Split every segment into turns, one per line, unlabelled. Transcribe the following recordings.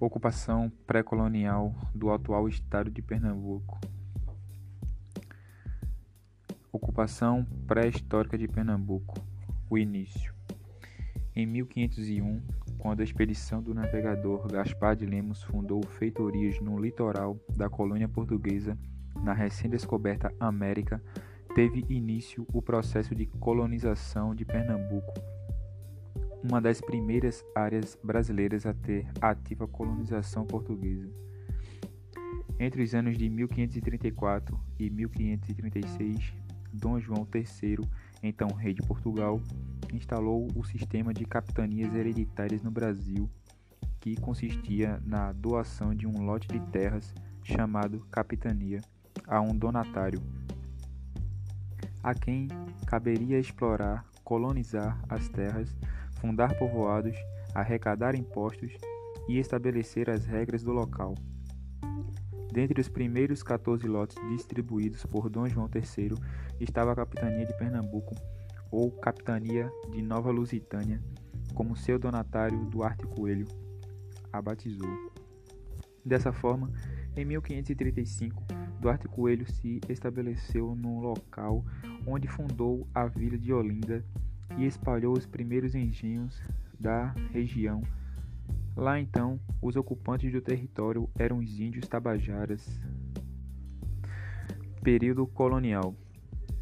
Ocupação pré-colonial do atual estado de Pernambuco. Ocupação pré-histórica de Pernambuco. O início. Em 1501, quando a expedição do navegador Gaspar de Lemos fundou feitorias no litoral da colônia portuguesa, na recém-descoberta América, teve início o processo de colonização de Pernambuco uma das primeiras áreas brasileiras a ter ativa colonização portuguesa. Entre os anos de 1534 e 1536, Dom João III, então rei de Portugal, instalou o sistema de capitanias hereditárias no Brasil, que consistia na doação de um lote de terras chamado capitania a um donatário, a quem caberia explorar, colonizar as terras fundar povoados, arrecadar impostos e estabelecer as regras do local. Dentre os primeiros 14 lotes distribuídos por Dom João III estava a Capitania de Pernambuco, ou Capitania de Nova Lusitânia, como seu donatário Duarte Coelho a batizou. Dessa forma, em 1535, Duarte Coelho se estabeleceu no local onde fundou a vila de Olinda e espalhou os primeiros engenhos da região. Lá então, os ocupantes do território eram os índios tabajaras. Período colonial.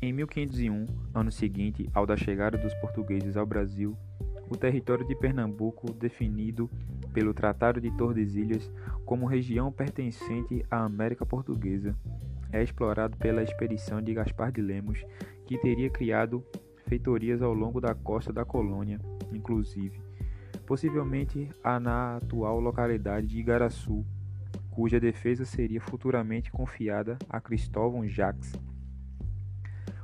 Em 1501, ano seguinte ao da chegada dos portugueses ao Brasil, o território de Pernambuco, definido pelo Tratado de Tordesilhas como região pertencente à América Portuguesa, é explorado pela expedição de Gaspar de Lemos, que teria criado feitorias ao longo da costa da colônia, inclusive, possivelmente a na atual localidade de Igaraçu, cuja defesa seria futuramente confiada a Cristóvão Jacques.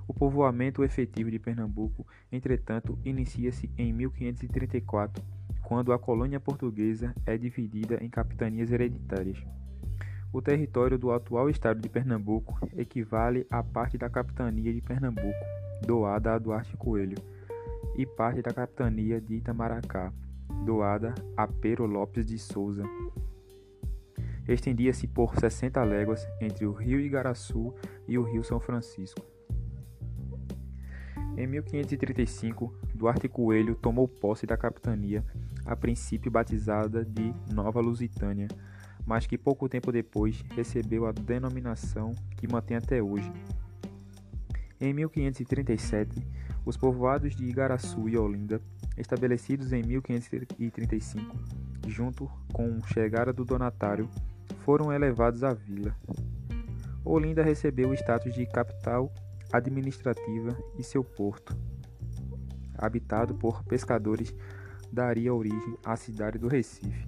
O povoamento efetivo de Pernambuco, entretanto, inicia-se em 1534, quando a colônia portuguesa é dividida em capitanias hereditárias. O território do atual estado de Pernambuco equivale à parte da capitania de Pernambuco, doada a Duarte Coelho, e parte da capitania de Itamaracá, doada a Pero Lopes de Souza. Estendia-se por 60 léguas entre o rio Igaraçu e o rio São Francisco. Em 1535, Duarte Coelho tomou posse da capitania, a princípio batizada de Nova Lusitânia, mas que pouco tempo depois recebeu a denominação que mantém até hoje, em 1537, os povoados de Igaraçu e Olinda, estabelecidos em 1535, junto com a chegada do donatário, foram elevados à vila. Olinda recebeu o status de capital administrativa e seu porto, habitado por pescadores, daria origem à cidade do Recife.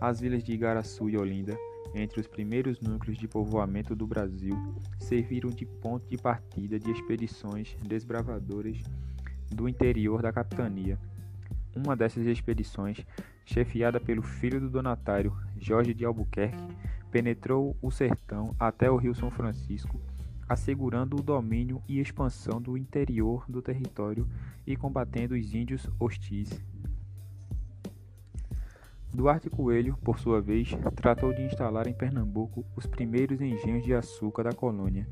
As vilas de Igaraçu e Olinda entre os primeiros núcleos de povoamento do Brasil, serviram de ponto de partida de expedições desbravadoras do interior da capitania. Uma dessas expedições, chefiada pelo filho do donatário, Jorge de Albuquerque, penetrou o sertão até o Rio São Francisco, assegurando o domínio e expansão do interior do território e combatendo os índios hostis Duarte Coelho, por sua vez, tratou de instalar em Pernambuco os primeiros engenhos de açúcar da colônia,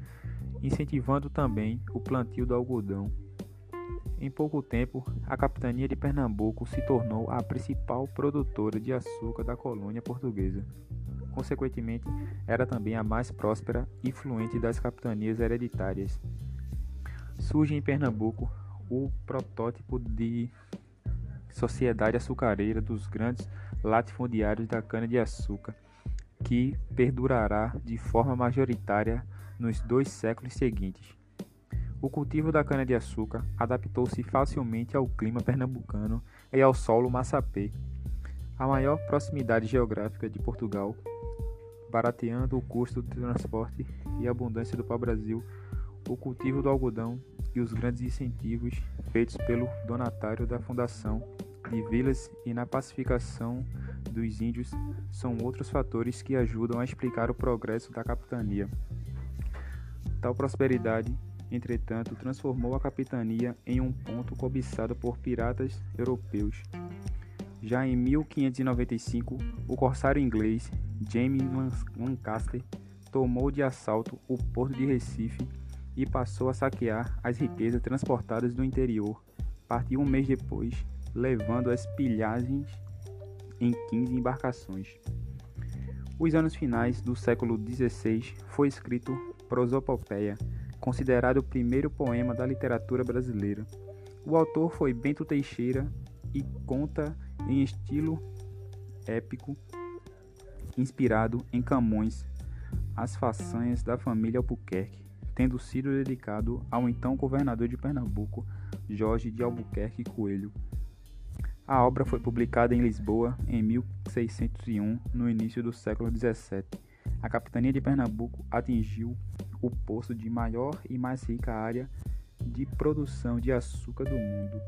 incentivando também o plantio do algodão. Em pouco tempo, a capitania de Pernambuco se tornou a principal produtora de açúcar da colônia portuguesa. Consequentemente, era também a mais próspera e fluente das capitanias hereditárias. Surge em Pernambuco o protótipo de sociedade açucareira dos grandes latifundiários da cana-de-açúcar, que perdurará de forma majoritária nos dois séculos seguintes. O cultivo da cana-de-açúcar adaptou-se facilmente ao clima pernambucano e ao solo massapê. A maior proximidade geográfica de Portugal, barateando o custo do transporte e a abundância do pau-brasil, o cultivo do algodão e os grandes incentivos feitos pelo donatário da fundação de vilas e na pacificação dos índios são outros fatores que ajudam a explicar o progresso da capitania. Tal prosperidade, entretanto, transformou a capitania em um ponto cobiçado por piratas europeus. Já em 1595, o corsário inglês James Lancaster tomou de assalto o porto de Recife e passou a saquear as riquezas transportadas do interior. Partiu um mês depois, levando as pilhagens em 15 embarcações. Os anos finais do século XVI foi escrito Prosopopeia, considerado o primeiro poema da literatura brasileira. O autor foi Bento Teixeira e conta em estilo épico, inspirado em Camões, as façanhas da família Albuquerque, tendo sido dedicado ao então governador de Pernambuco, Jorge de Albuquerque Coelho. A obra foi publicada em Lisboa em 1601, no início do século XVII. A capitania de Pernambuco atingiu o posto de maior e mais rica área de produção de açúcar do mundo.